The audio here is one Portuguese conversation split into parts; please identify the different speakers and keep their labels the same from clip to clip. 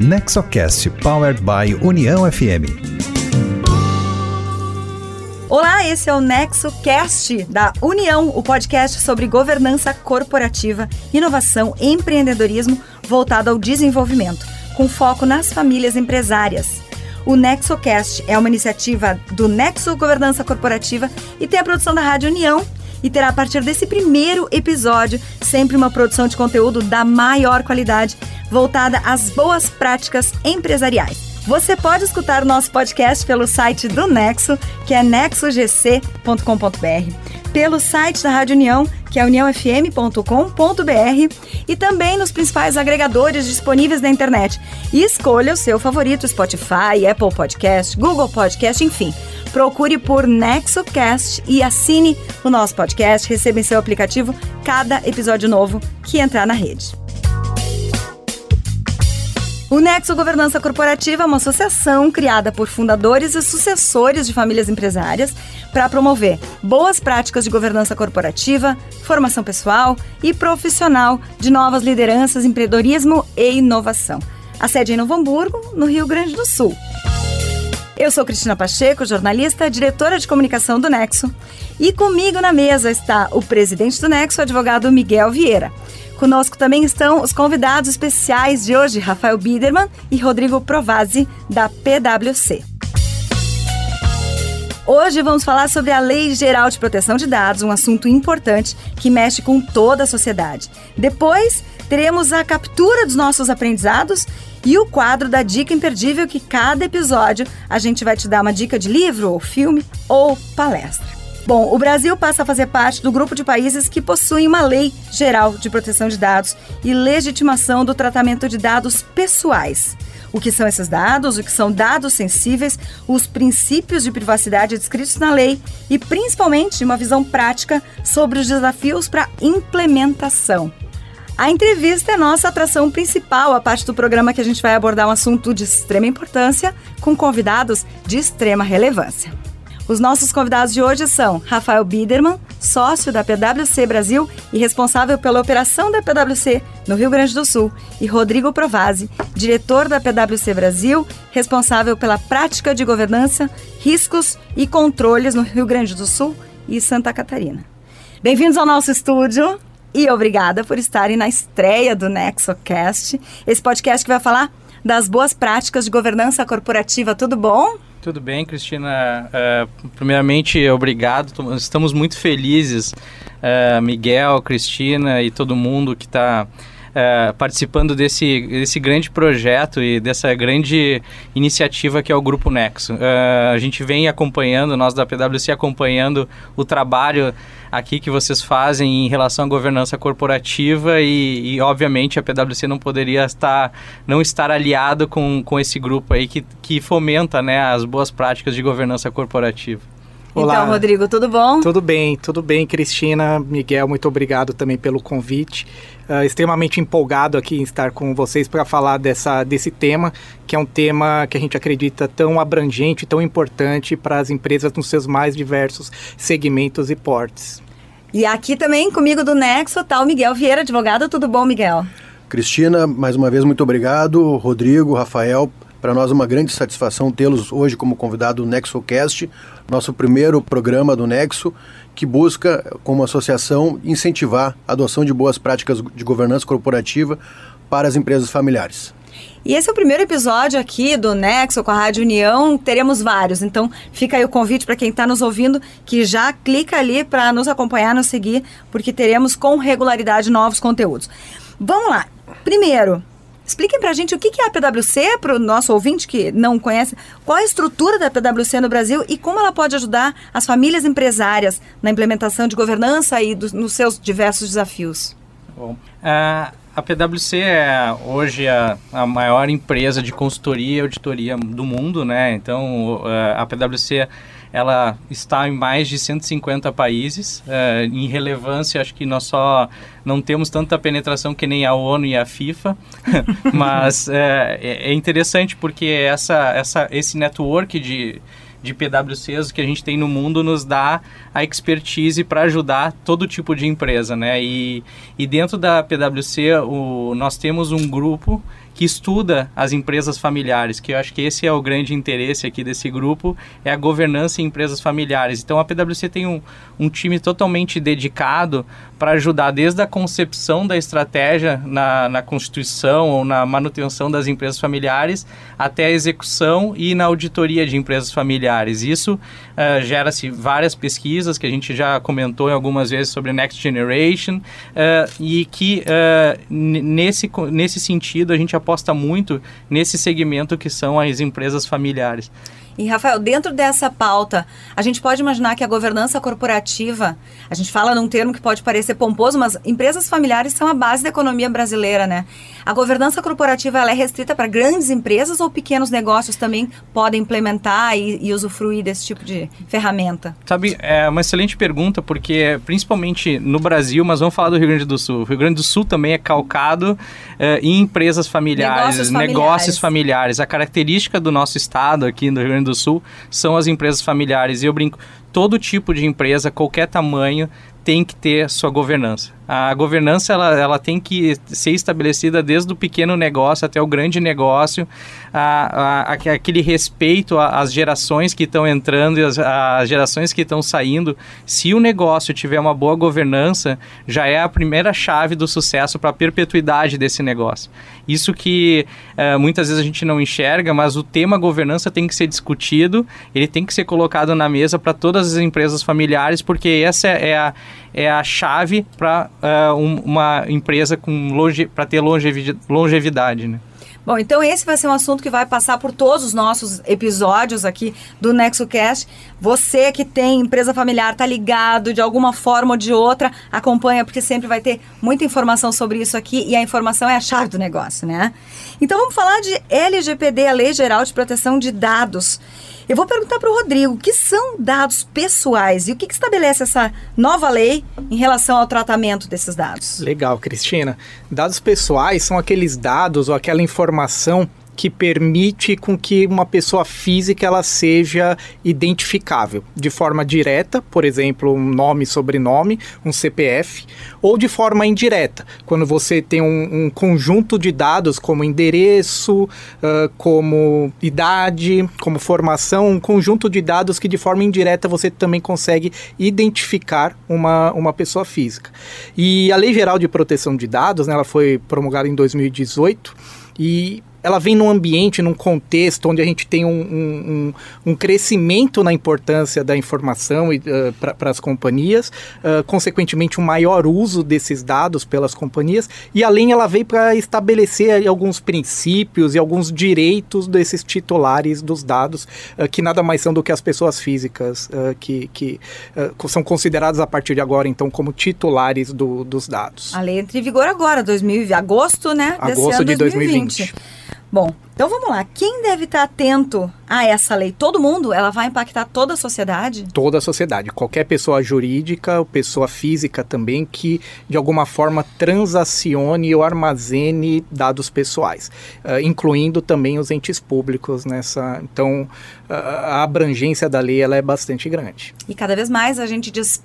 Speaker 1: Nexocast Powered by União FM.
Speaker 2: Olá, esse é o NexoCast da União, o podcast sobre governança corporativa, inovação e empreendedorismo voltado ao desenvolvimento, com foco nas famílias empresárias. O NexoCast é uma iniciativa do Nexo Governança Corporativa e tem a produção da Rádio União e terá a partir desse primeiro episódio sempre uma produção de conteúdo da maior qualidade, voltada às boas práticas empresariais. Você pode escutar o nosso podcast pelo site do Nexo, que é nexogc.com.br, pelo site da Rádio União, que é uniãofm.com.br, e também nos principais agregadores disponíveis na internet. E escolha o seu favorito: Spotify, Apple Podcast, Google Podcast, enfim. Procure por NexoCast e assine o nosso podcast. Receba em seu aplicativo cada episódio novo que entrar na rede. O Nexo Governança Corporativa é uma associação criada por fundadores e sucessores de famílias empresárias para promover boas práticas de governança corporativa, formação pessoal e profissional de novas lideranças, empreendedorismo e inovação. A sede é em Novo Hamburgo, no Rio Grande do Sul. Eu sou Cristina Pacheco, jornalista, diretora de comunicação do Nexo. E comigo na mesa está o presidente do Nexo, advogado Miguel Vieira. Conosco também estão os convidados especiais de hoje, Rafael Biderman e Rodrigo Provazzi, da PwC. Hoje vamos falar sobre a Lei Geral de Proteção de Dados, um assunto importante que mexe com toda a sociedade. Depois, teremos a captura dos nossos aprendizados e o quadro da dica imperdível que cada episódio a gente vai te dar uma dica de livro ou filme ou palestra. Bom, o Brasil passa a fazer parte do grupo de países que possuem uma lei geral de proteção de dados e legitimação do tratamento de dados pessoais. O que são esses dados, o que são dados sensíveis, os princípios de privacidade descritos na lei e, principalmente, uma visão prática sobre os desafios para implementação. A entrevista é nossa atração principal, a parte do programa que a gente vai abordar um assunto de extrema importância com convidados de extrema relevância. Os nossos convidados de hoje são Rafael Biderman, sócio da PwC Brasil e responsável pela operação da PwC no Rio Grande do Sul, e Rodrigo Provazzi, diretor da PwC Brasil, responsável pela prática de governança, riscos e controles no Rio Grande do Sul e Santa Catarina. Bem-vindos ao nosso estúdio e obrigada por estarem na estreia do NexoCast, esse podcast que vai falar das boas práticas de governança corporativa. Tudo bom?
Speaker 3: Tudo bem, Cristina. Uh, primeiramente, obrigado. Estamos muito felizes, uh, Miguel, Cristina e todo mundo que está uh, participando desse, desse grande projeto e dessa grande iniciativa que é o Grupo Nexo. a gente vem acompanhando, nós da PwC acompanhando o trabalho aqui que vocês fazem em relação à governança corporativa e, e, obviamente a PwC não poderia estar não estar aliado com, com esse grupo aí que, que fomenta né, as boas práticas de governança corporativa.
Speaker 2: Olá. Então, Rodrigo, tudo bom?
Speaker 4: Tudo bem, tudo bem, Cristina, Miguel, muito obrigado também pelo convite. Uh, extremamente empolgado aqui em estar com vocês para falar dessa, desse tema, que é um tema que a gente acredita tão abrangente, tão importante para as empresas nos seus mais diversos segmentos e portes.
Speaker 2: E aqui também comigo do Nexo está o Miguel Vieira, advogado. Tudo bom, Miguel?
Speaker 5: Cristina, mais uma vez muito obrigado. Rodrigo, Rafael, para nós é uma grande satisfação tê-los hoje como convidado do NexoCast, nosso primeiro programa do Nexo, que busca, como associação, incentivar a adoção de boas práticas de governança corporativa para as empresas familiares.
Speaker 2: E esse é o primeiro episódio aqui do Nexo com a Rádio União. Teremos vários, então fica aí o convite para quem está nos ouvindo que já clica ali para nos acompanhar, nos seguir, porque teremos com regularidade novos conteúdos. Vamos lá. Primeiro, Expliquem para a gente o que é a PwC, para o nosso ouvinte que não conhece, qual é a estrutura da PwC no Brasil e como ela pode ajudar as famílias empresárias na implementação de governança e do, nos seus diversos desafios.
Speaker 3: Bom, uh, a PwC é hoje a, a, maior empresa de consultoria e auditoria do mundo, né? Então, uh, a PwC ela está em mais de 150 países. Uh, em relevância, acho que nós só não temos tanta penetração que nem a ONU e a FIFA, mas é, é interessante porque essa, essa, esse network de, de PwCs que a gente tem no mundo nos dá a expertise para ajudar todo tipo de empresa, né? E, e dentro da PwC o, nós temos um grupo que estuda as empresas familiares, que eu acho que esse é o grande interesse aqui desse grupo, é a governança em empresas familiares. Então a PwC tem um, um time totalmente dedicado para ajudar desde a concepção da estratégia na, na constituição ou na manutenção das empresas familiares até a execução e na auditoria de empresas familiares. Isso uh, gera-se várias pesquisas que a gente já comentou algumas vezes sobre Next Generation uh, e que uh, nesse, nesse sentido a gente aposta muito nesse segmento que são as empresas familiares.
Speaker 2: E, Rafael, dentro dessa pauta, a gente pode imaginar que a governança corporativa, a gente fala num termo que pode parecer pomposo, mas empresas familiares são a base da economia brasileira, né? A governança corporativa ela é restrita para grandes empresas ou pequenos negócios também podem implementar e, e usufruir desse tipo de ferramenta?
Speaker 3: Sabe, é uma excelente pergunta, porque principalmente no Brasil, mas vamos falar do Rio Grande do Sul. O Rio Grande do Sul também é calcado é, em empresas familiares, negócios familiares. negócios familiares. A característica do nosso estado aqui no Rio Grande do Sul são as empresas familiares. E eu brinco, todo tipo de empresa, qualquer tamanho, tem que ter sua governança. A governança ela, ela tem que ser estabelecida desde o pequeno negócio até o grande negócio, a, a, aquele respeito às gerações que estão entrando e as gerações que estão saindo. Se o negócio tiver uma boa governança, já é a primeira chave do sucesso para a perpetuidade desse negócio. Isso que uh, muitas vezes a gente não enxerga, mas o tema governança tem que ser discutido, ele tem que ser colocado na mesa para todas as empresas familiares, porque essa é a, é a chave para uh, um, uma empresa com longe, para ter longevidade, longevidade né?
Speaker 2: Bom, então esse vai ser um assunto que vai passar por todos os nossos episódios aqui do NexoCast. Você que tem empresa familiar, tá ligado de alguma forma ou de outra, acompanha porque sempre vai ter muita informação sobre isso aqui e a informação é a chave do negócio, né? Então vamos falar de LGPD, a Lei Geral de Proteção de Dados. Eu vou perguntar para o Rodrigo, o que são dados pessoais e o que, que estabelece essa nova lei em relação ao tratamento desses dados?
Speaker 4: Legal, Cristina. Dados pessoais são aqueles dados ou aquela informação que permite com que uma pessoa física ela seja identificável de forma direta, por exemplo, um nome, sobrenome, um CPF, ou de forma indireta, quando você tem um, um conjunto de dados como endereço, uh, como idade, como formação, um conjunto de dados que de forma indireta você também consegue identificar uma, uma pessoa física. E a Lei Geral de Proteção de Dados, né, ela foi promulgada em 2018 e ela vem num ambiente, num contexto onde a gente tem um, um, um crescimento na importância da informação uh, para as companhias, uh, consequentemente um maior uso desses dados pelas companhias, e além ela veio para estabelecer alguns princípios e alguns direitos desses titulares dos dados, uh, que nada mais são do que as pessoas físicas que, que são consideradas a partir de agora, então, como titulares do, dos dados.
Speaker 2: A lei entra em vigor agora, 2020, agosto, né?
Speaker 4: Agosto de 2020. 2020.
Speaker 2: Bom, então vamos lá. Quem deve estar atento a essa lei? Todo mundo? Ela vai impactar toda a sociedade?
Speaker 4: Toda a sociedade. Qualquer pessoa jurídica, pessoa física também, que de alguma forma transacione ou armazene dados pessoais, uh, incluindo também os entes públicos nessa. Então, uh, a abrangência da lei ela é bastante grande.
Speaker 2: E cada vez mais a gente diz,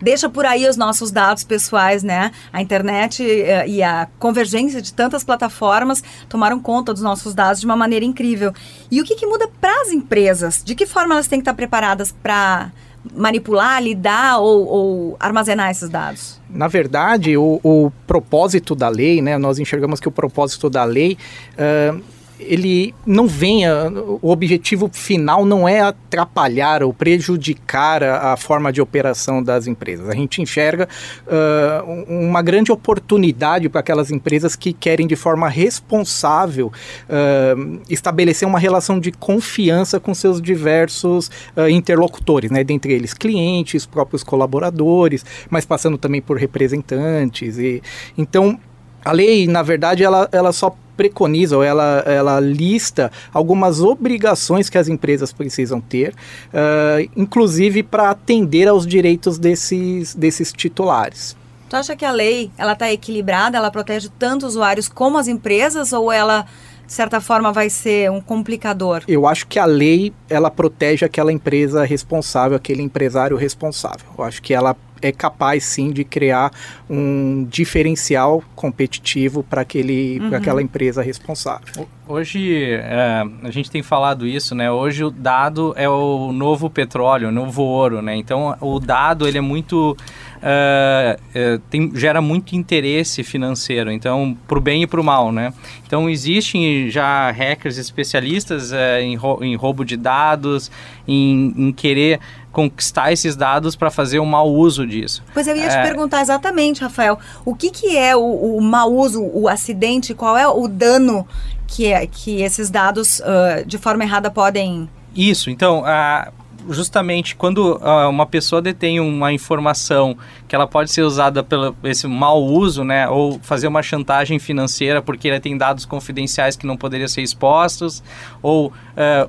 Speaker 2: deixa por aí os nossos dados pessoais, né? A internet uh, e a convergência de tantas plataformas tomaram conta dos nossos dados de uma maneira incrível. E o que, que muda para as empresas? De que forma elas têm que estar preparadas para manipular, lidar ou, ou, armazenar esses dados?
Speaker 4: Na verdade, o, o, propósito da lei, né, nós enxergamos que o propósito da lei uh, ele não venha, o objetivo final não é atrapalhar ou prejudicar a, a forma de operação das empresas. A gente enxerga uh, uma grande oportunidade para aquelas empresas que querem de forma responsável uh, estabelecer uma relação de confiança com seus diversos uh, interlocutores, né? dentre eles clientes, próprios colaboradores, mas passando também por representantes. E, então, a lei, na verdade, ela, ela só preconiza ou ela, ela lista algumas obrigações que as empresas precisam ter, uh, inclusive para atender aos direitos desses, desses titulares.
Speaker 2: Tu acha que a lei ela está equilibrada, ela protege tanto usuários como as empresas ou ela de certa forma, vai ser um complicador?
Speaker 4: Eu acho que a lei, ela protege aquela empresa responsável, aquele empresário responsável. Eu acho que ela é capaz sim de criar um diferencial competitivo para aquele uhum. aquela empresa responsável.
Speaker 3: Hoje é, a gente tem falado isso, né? Hoje o dado é o novo petróleo, o novo ouro, né? Então o dado ele é muito uh, tem, gera muito interesse financeiro, então para o bem e para o mal, né? Então existem já hackers especialistas uh, em, em roubo de dados, em, em querer conquistar esses dados para fazer um mau uso disso.
Speaker 2: Pois eu ia é... te perguntar exatamente, Rafael, o que, que é o, o mau uso, o acidente, qual é o dano que, é, que esses dados uh, de forma errada podem...
Speaker 3: Isso, então, uh, justamente quando uh, uma pessoa detém uma informação que ela pode ser usada pelo esse mau uso, né, ou fazer uma chantagem financeira porque ela tem dados confidenciais que não poderiam ser expostos, ou uh,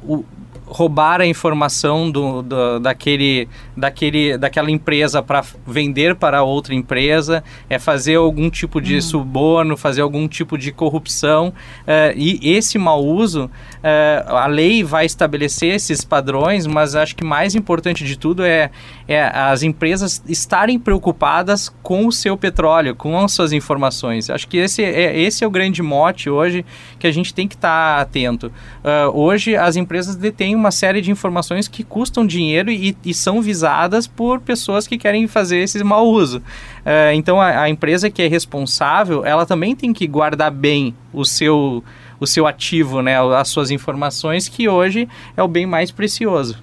Speaker 3: o, roubar a informação do, do, daquele, daquele, daquela empresa para vender para outra empresa, é fazer algum tipo de uhum. suborno, fazer algum tipo de corrupção. Uh, e esse mau uso, uh, a lei vai estabelecer esses padrões, mas acho que mais importante de tudo é, é as empresas estarem preocupadas com o seu petróleo, com as suas informações. Acho que esse é, esse é o grande mote hoje que a gente tem que estar tá atento. Uh, hoje as empresas detêm uma série de informações que custam dinheiro e, e são visadas por pessoas que querem fazer esse mau uso. Uh, então a, a empresa que é responsável, ela também tem que guardar bem o seu o seu ativo, né, as suas informações, que hoje é o bem mais precioso.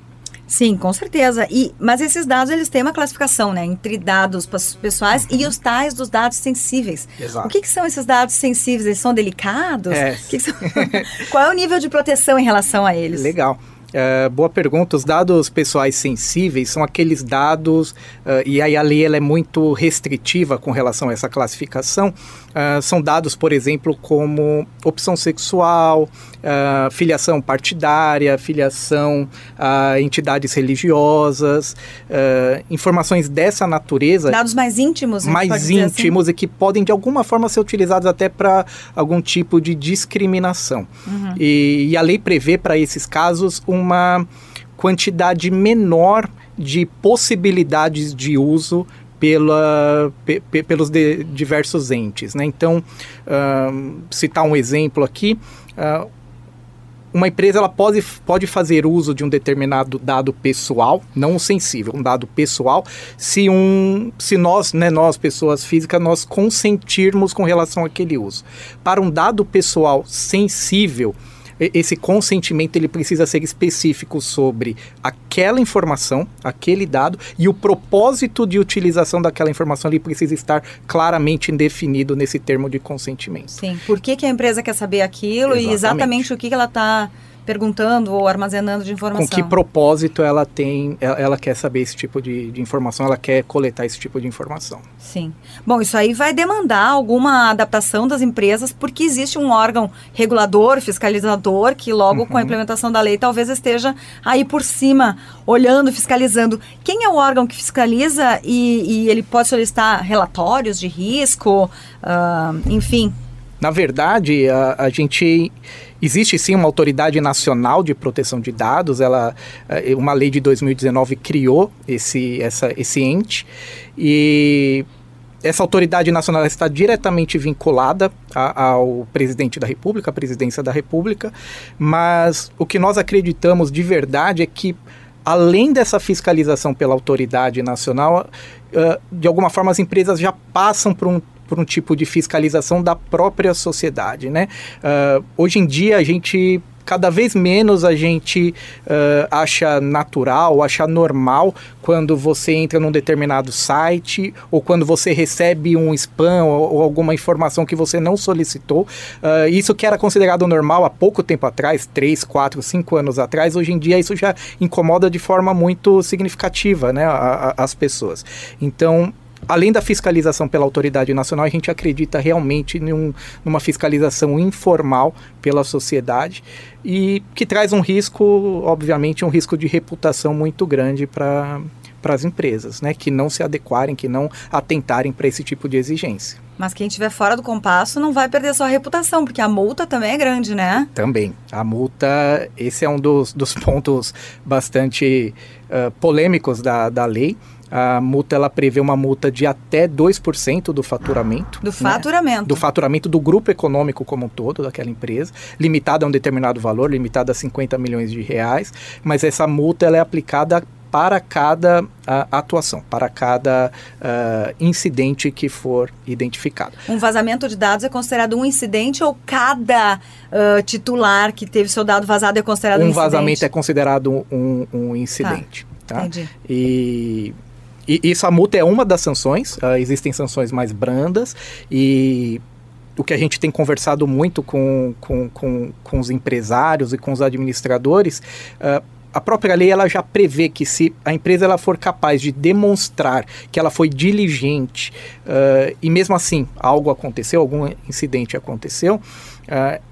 Speaker 2: Sim, com certeza. E, mas esses dados eles têm uma classificação, né, entre dados pessoais uhum. e os tais dos dados sensíveis. Exato. O que, que, são esses dados sensíveis? Eles são delicados? É. Que que são... Qual é o nível de proteção em relação a eles?
Speaker 4: Legal. Uh, boa pergunta. Os dados pessoais sensíveis são aqueles dados, uh, e aí a lei ela é muito restritiva com relação a essa classificação. Uh, são dados, por exemplo, como opção sexual, filiação partidária, filiação a entidades religiosas, informações dessa natureza.
Speaker 2: Dados mais íntimos,
Speaker 4: Mais assim? íntimos assim? e que podem de alguma forma ser utilizados até para algum tipo de discriminação. Uhum. E, e a lei prevê para esses casos um uma quantidade menor de possibilidades de uso pela, pe, pelos de, diversos entes. Né? Então, uh, citar um exemplo aqui, uh, uma empresa ela pode, pode fazer uso de um determinado dado pessoal, não sensível, um dado pessoal, se, um, se nós, né, nós, pessoas físicas, nós consentirmos com relação àquele uso. Para um dado pessoal sensível, esse consentimento ele precisa ser específico sobre aquela informação, aquele dado e o propósito de utilização daquela informação ele precisa estar claramente definido nesse termo de consentimento.
Speaker 2: Sim. Por que, que a empresa quer saber aquilo exatamente. e exatamente o que, que ela está perguntando ou armazenando de informação.
Speaker 4: Com que propósito ela tem, ela, ela quer saber esse tipo de, de, informação, ela quer coletar esse tipo de informação.
Speaker 2: Sim. Bom, isso aí vai demandar alguma adaptação das empresas, porque existe um órgão regulador, fiscalizador, que logo uhum. com a uhum. implementação da lei talvez esteja aí por cima, olhando, fiscalizando. Quem é o órgão que fiscaliza e, e ele pode solicitar relatórios de risco, uh, enfim?
Speaker 4: Na verdade, a, a gente Existe sim uma autoridade nacional de proteção de dados, ela, eh, uma lei de 2019 criou esse, essa, esse ente. E essa autoridade nacional está diretamente vinculada a, ao presidente da República, à presidência da República, mas o que nós acreditamos de verdade é que, além dessa fiscalização pela autoridade nacional, uh, de alguma forma as empresas já passam por um por um tipo de fiscalização da própria sociedade, né? Uh, hoje em dia a gente cada vez menos a gente uh, acha natural, acha normal quando você entra num determinado site ou quando você recebe um spam ou, ou alguma informação que você não solicitou. Uh, isso que era considerado normal há pouco tempo atrás, 3, 4, 5 anos atrás, hoje em dia isso já incomoda de forma muito significativa né, a, a, as pessoas. Então, além da fiscalização pela autoridade nacional, a gente acredita realmente em numa fiscalização informal pela sociedade e que traz um risco, obviamente, um risco de reputação muito grande para para as empresas, né, que não se adequarem, que não atentarem para esse tipo de exigência.
Speaker 2: Mas quem estiver fora do compasso não vai perder sua reputação, porque a multa também é grande, né?
Speaker 4: Também. A multa, esse é um dos, dos pontos bastante uh, polêmicos da, da lei. A multa ela prevê uma multa de até 2% do faturamento.
Speaker 2: Do faturamento.
Speaker 4: Né? Do faturamento do grupo econômico como um todo, daquela empresa, limitada a um determinado valor, limitada a 50 milhões de reais, mas essa multa ela é aplicada para cada uh, atuação, para cada uh, incidente que for identificado.
Speaker 2: Um vazamento de dados é considerado um incidente ou cada uh, titular que teve seu dado vazado é considerado um,
Speaker 4: um
Speaker 2: incidente?
Speaker 4: Um vazamento é considerado um, um incidente. Tá. tá? Entendi. E, e isso, a multa é uma das sanções, existem sanções mais brandas e o que a gente tem conversado muito com, com, com, com os empresários e com os administradores, uh, a própria lei ela já prevê que se a empresa ela for capaz de demonstrar que ela foi diligente uh, e mesmo assim algo aconteceu, algum incidente aconteceu, uh,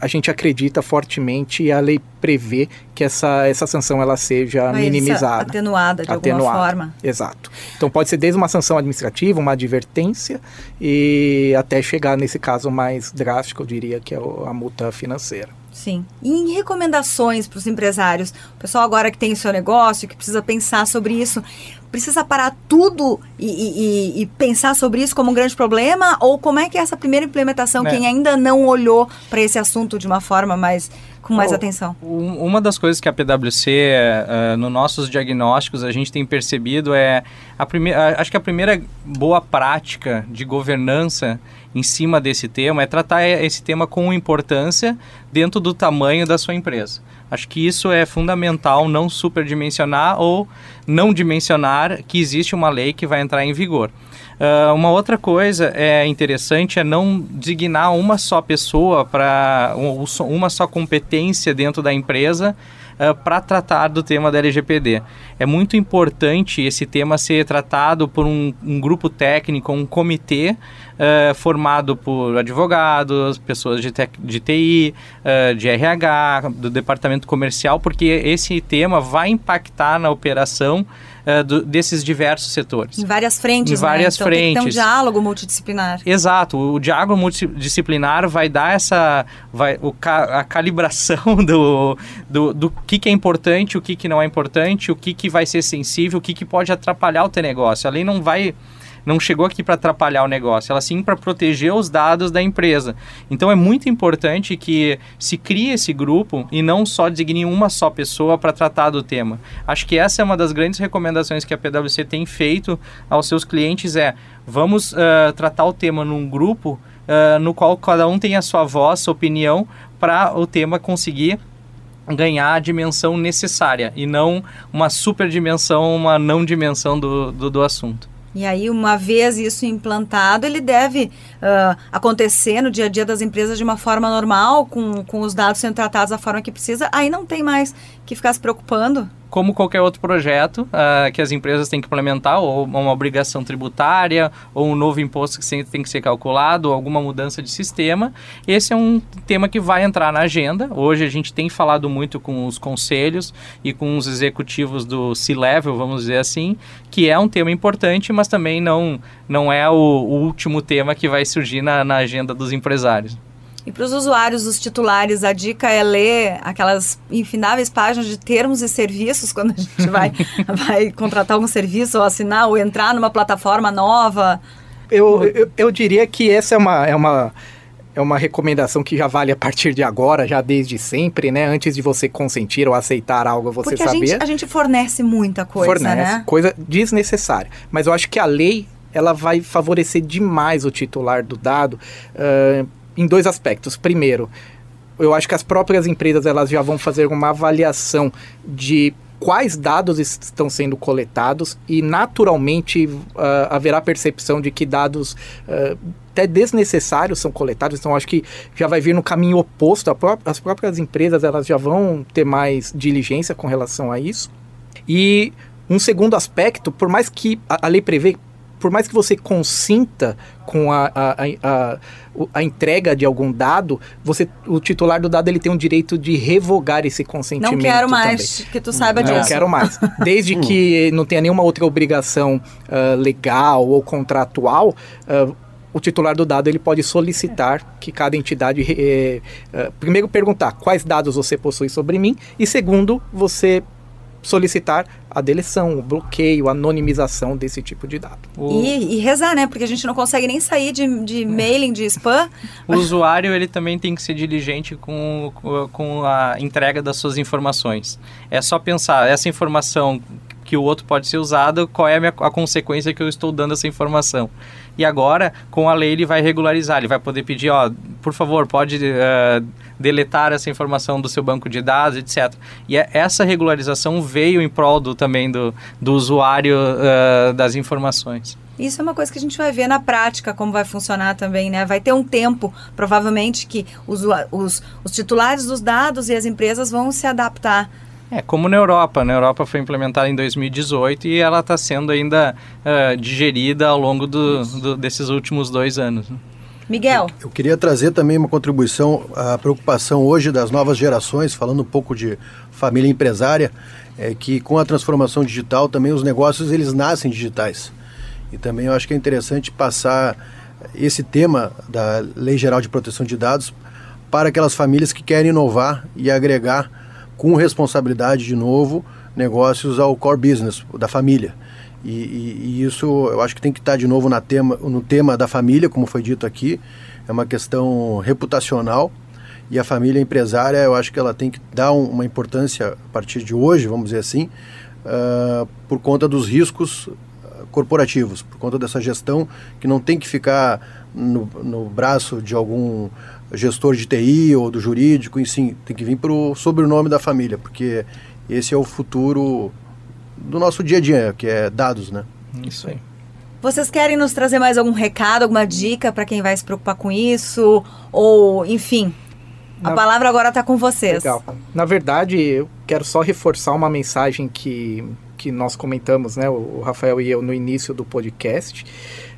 Speaker 4: a gente acredita fortemente e a lei prevê que essa, essa sanção ela seja Mas minimizada.
Speaker 2: Atenuada de atenuada, alguma forma.
Speaker 4: Exato. Então pode ser desde uma sanção administrativa, uma advertência e até chegar nesse caso mais drástico, eu diria, que é a multa financeira.
Speaker 2: Sim. E em recomendações para os empresários, o pessoal agora que tem o seu negócio, que precisa pensar sobre isso, precisa parar tudo e, e, e, pensar sobre isso como um grande problema? Ou como é que é essa primeira implementação, é. quem ainda não olhou para esse assunto de uma forma mais com mais oh, atenção?
Speaker 3: Uma das coisas que a PwC, uh, eh, nos nossos diagnósticos, a gente tem percebido é a primeira, acho que a primeira boa prática de governança em cima desse tema é tratar esse tema com importância dentro do tamanho da sua empresa. Acho que isso é fundamental, não superdimensionar ou não dimensionar que existe uma lei que vai entrar em vigor. Uh, uma outra coisa é interessante é não designar uma só pessoa para uma só competência dentro da empresa uh, para tratar do tema da LGPD. É muito importante esse tema ser tratado por um, um grupo técnico, um comitê uh, formado por advogados, pessoas de, de TI, de RH, do departamento comercial, porque esse tema vai impactar na operação uh, do, desses diversos setores.
Speaker 2: Em várias frentes,
Speaker 3: Em várias
Speaker 2: né?
Speaker 3: então, frentes. Tem
Speaker 2: um diálogo multidisciplinar.
Speaker 3: Exato. O diálogo multidisciplinar vai dar essa... Vai, o, a calibração do, do, do que, que é importante, o que, que não é importante, o que, que vai ser sensível, o que, que pode atrapalhar o teu negócio. A lei não vai não chegou aqui para atrapalhar o negócio, ela sim para proteger os dados da empresa. Então é muito importante que se crie esse grupo e não só designe uma só pessoa para tratar do tema. Acho que essa é uma das grandes recomendações que a PwC tem feito aos seus clientes é vamos uh, tratar o tema num grupo uh, no qual cada um tem a sua voz, sua opinião para o tema conseguir ganhar a dimensão necessária e não uma super dimensão, uma não dimensão do, do, do assunto.
Speaker 2: E aí, uma vez isso implantado, ele deve uh, acontecer no dia a dia das empresas de uma forma normal, com, com os dados sendo tratados da forma que precisa. Aí não tem mais que ficar se preocupando
Speaker 3: como qualquer outro projeto uh, que as empresas têm que implementar, ou uma obrigação tributária, ou um novo imposto que tem que ser calculado, ou alguma mudança de sistema. Esse é um tema que vai entrar na agenda. Hoje a gente tem falado muito com os conselhos e com os executivos do C-Level, vamos dizer assim, que é um tema importante, mas também não, não é o, o último tema que vai surgir na, na agenda dos empresários.
Speaker 2: E para os usuários, os titulares, a dica é ler aquelas infindáveis páginas de termos e serviços quando a gente vai, vai contratar algum serviço ou assinar ou entrar numa plataforma nova.
Speaker 4: Eu, eu, eu diria que essa é uma, é uma é uma recomendação que já vale a partir de agora, já desde sempre, né? Antes de você consentir ou aceitar algo, você
Speaker 2: Porque
Speaker 4: saber.
Speaker 2: A gente, a gente fornece muita coisa,
Speaker 4: fornece,
Speaker 2: né?
Speaker 4: coisa desnecessária. Mas eu acho que a lei ela vai favorecer demais o titular do dado. Uh, em dois aspectos. Primeiro, eu acho que as próprias empresas elas já vão fazer uma avaliação de quais dados estão sendo coletados e naturalmente uh, haverá percepção de que dados uh, até desnecessários são coletados. Então acho que já vai vir no caminho oposto. Pró as próprias empresas elas já vão ter mais diligência com relação a isso. E um segundo aspecto, por mais que a, a lei prevê por mais que você consinta com a, a, a, a, entrega de algum dado, você, o titular do dado ele tem um direito de revogar esse consentimento.
Speaker 2: Não quero mais também. que tu saiba disso.
Speaker 4: Não quero mais. Desde que não tenha nenhuma outra obrigação uh, legal ou contratual, uh, o titular do dado ele pode solicitar que cada entidade eh, eh, primeiro perguntar quais dados você possui sobre mim e segundo você solicitar a deleção, o bloqueio, a anonimização desse tipo de dado.
Speaker 2: E, e, rezar, né? Porque a gente não consegue nem sair de, de mailing, de spam.
Speaker 3: O usuário ele também tem que ser diligente com, com a entrega das suas informações. É só pensar, essa informação que o outro pode ser usado, qual é a, minha, a consequência que eu estou dando essa informação. E agora, com a lei, ele vai regularizar, ele vai poder pedir, ó, por favor, pode uh, deletar essa informação do seu banco de dados, etc. E é, essa regularização veio em prol do, também do, do usuário uh, das informações.
Speaker 2: Isso é uma coisa que a gente vai ver na prática como vai funcionar também, né? Vai ter um tempo, provavelmente, que os, os, os titulares dos dados e as empresas vão se adaptar
Speaker 3: é, como na Europa. Na Europa foi implementada em 2018 e ela está sendo ainda uh, digerida ao longo do, do, desses últimos dois anos. Né?
Speaker 2: Miguel.
Speaker 5: Eu, eu queria trazer também uma contribuição à preocupação hoje das novas gerações, falando um pouco de família empresária, é que com a transformação digital também os negócios eles nascem digitais. E também eu acho que é interessante passar esse tema da Lei Geral de Proteção de Dados para aquelas famílias que querem inovar e agregar com responsabilidade de novo negócios ao core business da família. E, e, e, isso eu acho que tem que estar de novo na tema, no tema da família, como foi dito aqui. É uma questão reputacional e a família empresária eu acho que ela tem que dar um, uma importância a partir de hoje, vamos dizer assim, uh, por conta dos riscos ah, corporativos, por conta dessa gestão que não tem que ficar no, no braço de algum gestor de TI ou do jurídico, e sim, tem que vir para o sobrenome da família, porque esse é o futuro do nosso dia a dia, que é dados, né?
Speaker 3: Isso aí.
Speaker 2: Vocês querem nos trazer mais algum recado, alguma dica para quem vai se preocupar com isso? Ou, enfim, a Na... palavra agora está com vocês.
Speaker 4: Legal. Na verdade, eu quero só reforçar uma mensagem que, que nós comentamos, né, o Rafael e eu, no início do podcast.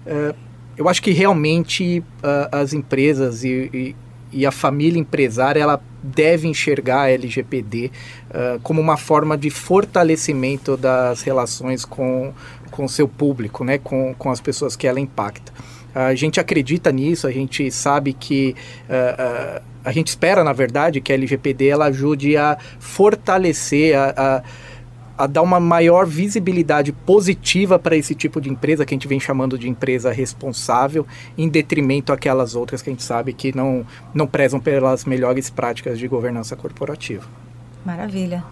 Speaker 4: Uh, eu acho que realmente uh, as empresas e, e, e, a família empresária ela deve enxergar a LGPD uh, como uma forma de fortalecimento das relações com com seu público, né, com, com as pessoas que ela impacta. A gente acredita nisso, a gente sabe que uh, uh, a gente espera, na verdade, que a LGPD ela ajude a fortalecer a, a a dar uma maior visibilidade positiva para esse tipo de empresa que a gente vem chamando de empresa responsável, em detrimento aquelas outras que a gente sabe que não, não prezam pelas melhores práticas de governança corporativa.
Speaker 2: Maravilha.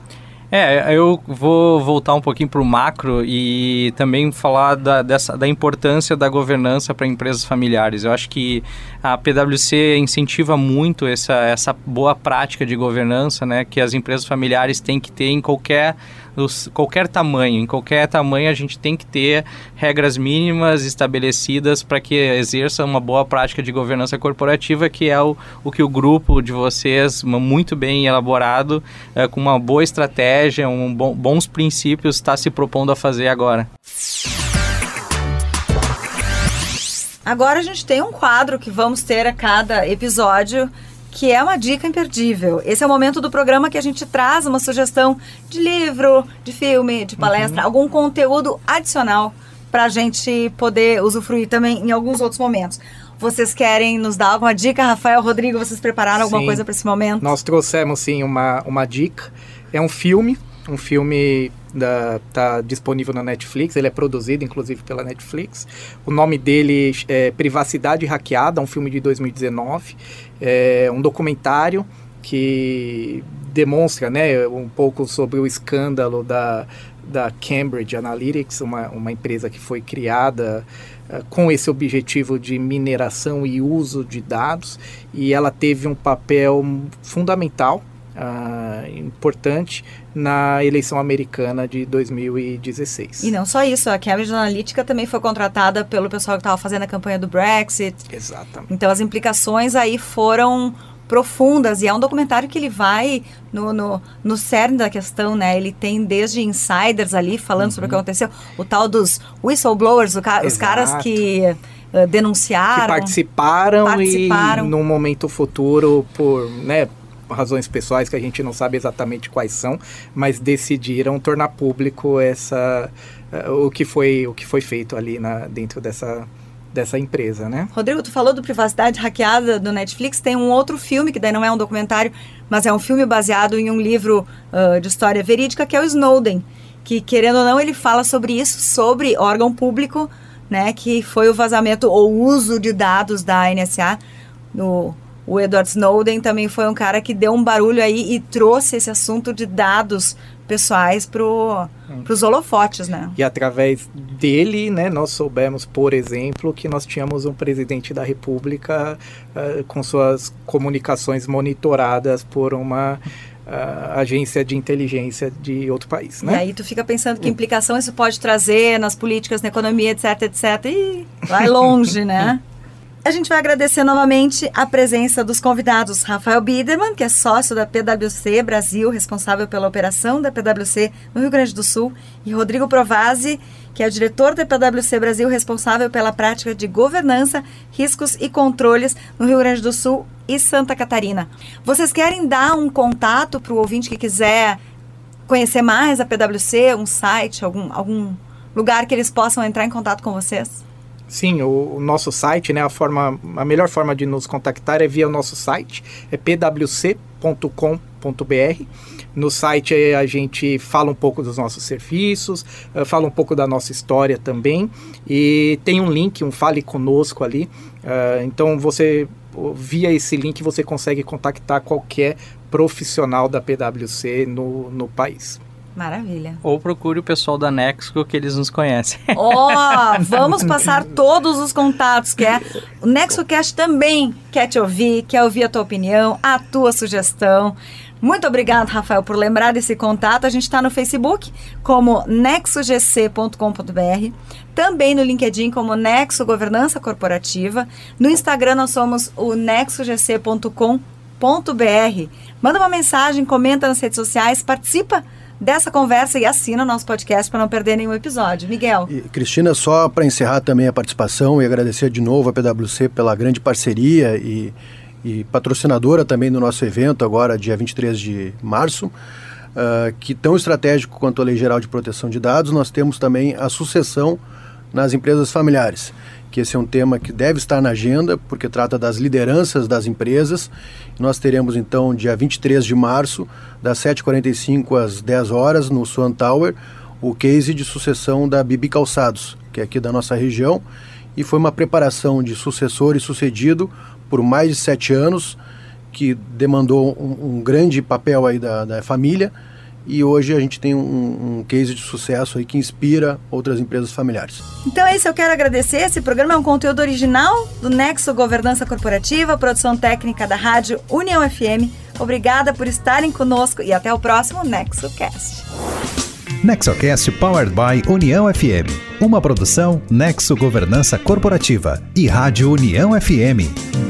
Speaker 3: É, eu vou voltar um pouquinho para o macro e também falar da, dessa, da importância da governança para empresas familiares. Eu acho que a PwC incentiva muito essa, essa boa prática de governança né, que as empresas familiares têm que ter em qualquer qualquer tamanho, em qualquer tamanho a gente tem que ter regras mínimas estabelecidas para que exerça uma boa prática de governança corporativa, que é o, o que o grupo de vocês, muito bem elaborado, é, com uma boa estratégia, um bom, bons princípios, está se propondo a fazer agora.
Speaker 2: Agora a gente tem um quadro que vamos ter a cada episódio que é uma dica imperdível. Esse é o momento do programa que a gente traz uma sugestão de livro, de filme, de palestra, uhum. algum conteúdo adicional para a gente poder usufruir também em alguns outros momentos. Vocês querem nos dar alguma dica, Rafael, Rodrigo? Vocês prepararam alguma coisa para esse momento?
Speaker 4: Nós trouxemos sim uma, uma dica. É um filme, um filme da, tá disponível na Netflix, ele é produzido inclusive pela Netflix. O nome dele é Privacidade Hackeada, um filme de 2019, é um documentário que demonstra né, um pouco sobre o escândalo da, da Cambridge Analytics, uma, uma empresa que foi criada uh, com esse objetivo de mineração e uso de dados, e ela teve um papel fundamental uh, importante na eleição americana de 2016.
Speaker 2: E não só isso, a Cambridge Analytica também foi contratada pelo pessoal que estava fazendo a campanha do Brexit.
Speaker 4: Exatamente.
Speaker 2: Então as implicações aí foram profundas. E é um documentário que ele vai no, no, no cerne da questão, né? Ele tem desde insiders ali falando uhum. sobre o que aconteceu, o tal dos whistleblowers, ca os caras que uh, denunciaram. Que
Speaker 4: participaram, participaram, e num momento futuro, por né, razões pessoais que a gente não sabe exatamente quais são, mas decidiram tornar público essa uh, o que foi o que foi feito ali na, dentro dessa dessa empresa, né?
Speaker 2: Rodrigo, tu falou do privacidade hackeada do Netflix, tem um outro filme que daí não é um documentário, mas é um filme baseado em um livro uh, de história verídica que é o Snowden, que querendo ou não ele fala sobre isso, sobre órgão público, né, que foi o vazamento ou uso de dados da NSA no o Edward Snowden também foi um cara que deu um barulho aí e trouxe esse assunto de dados pessoais para hum. os holofotes, né?
Speaker 4: E através dele, né, nós soubemos, por exemplo, que nós tínhamos um presidente da República uh, com suas comunicações monitoradas por uma uh, agência de inteligência de outro país, né?
Speaker 2: E aí tu fica pensando que implicação isso pode trazer nas políticas, na economia, etc, etc, e vai longe, né? A gente vai agradecer novamente a presença dos convidados Rafael Biederman, que é sócio da PwC Brasil, responsável pela operação da PwC no Rio Grande do Sul, e Rodrigo Provazzi, que é o diretor da PwC Brasil, responsável pela prática de governança, riscos e controles no Rio Grande do Sul e Santa Catarina. Vocês querem dar um contato para o ouvinte que quiser conhecer mais a PwC, um site, algum, algum lugar que eles possam entrar em contato com vocês?
Speaker 4: Sim, o, o, nosso site, né, a, forma, a melhor forma de nos contactar é via o nosso site, é pwc.com.br. No site a gente fala um pouco dos nossos serviços, uh, fala um pouco da nossa história também e tem um link, um Fale Conosco ali. Uh, então você, via esse link, você consegue contactar qualquer profissional da PwC no, no país.
Speaker 2: Maravilha.
Speaker 3: Ou procure o pessoal da Nexo que eles nos conhecem.
Speaker 2: Ó, oh, vamos passar todos os contatos que é. O NexoCast também quer te ouvir, quer ouvir a tua opinião, a tua sugestão. Muito obrigado, Rafael, por lembrar desse contato. A gente está no Facebook como nexogc.com.br, também no LinkedIn como Nexo Governança Corporativa. No Instagram nós somos o nexogc.com.br. Manda uma mensagem, comenta nas redes sociais, participa dessa conversa e assina o nosso podcast para não perder nenhum episódio. Miguel.
Speaker 5: E, Cristina, só para encerrar também a participação e agradecer de novo a PwC pela grande parceria e, e patrocinadora também do nosso evento, agora dia 23 de março. Uh, que tão estratégico quanto a Lei Geral de Proteção de Dados, nós temos também a sucessão nas empresas familiares que esse é um tema que deve estar na agenda, porque trata das lideranças das empresas. Nós teremos então, dia 23 de março, das 7h45 às 10 horas, no Swan Tower, o case de sucessão da Bibi Calçados, que é aqui da nossa região, e foi uma preparação de sucessor e sucedido por mais de sete anos, que demandou um, um grande papel aí da, da família, e hoje a gente tem um, um, case de sucesso aí que inspira outras empresas familiares.
Speaker 2: Então é isso, eu quero agradecer. Esse programa é um conteúdo original do Nexo Governança Corporativa, produção técnica da Rádio União FM. Obrigada por estarem conosco e até o próximo NexoCast.
Speaker 1: NexoCast Powered by União FM. Uma produção Nexo Governança Corporativa e Rádio União FM.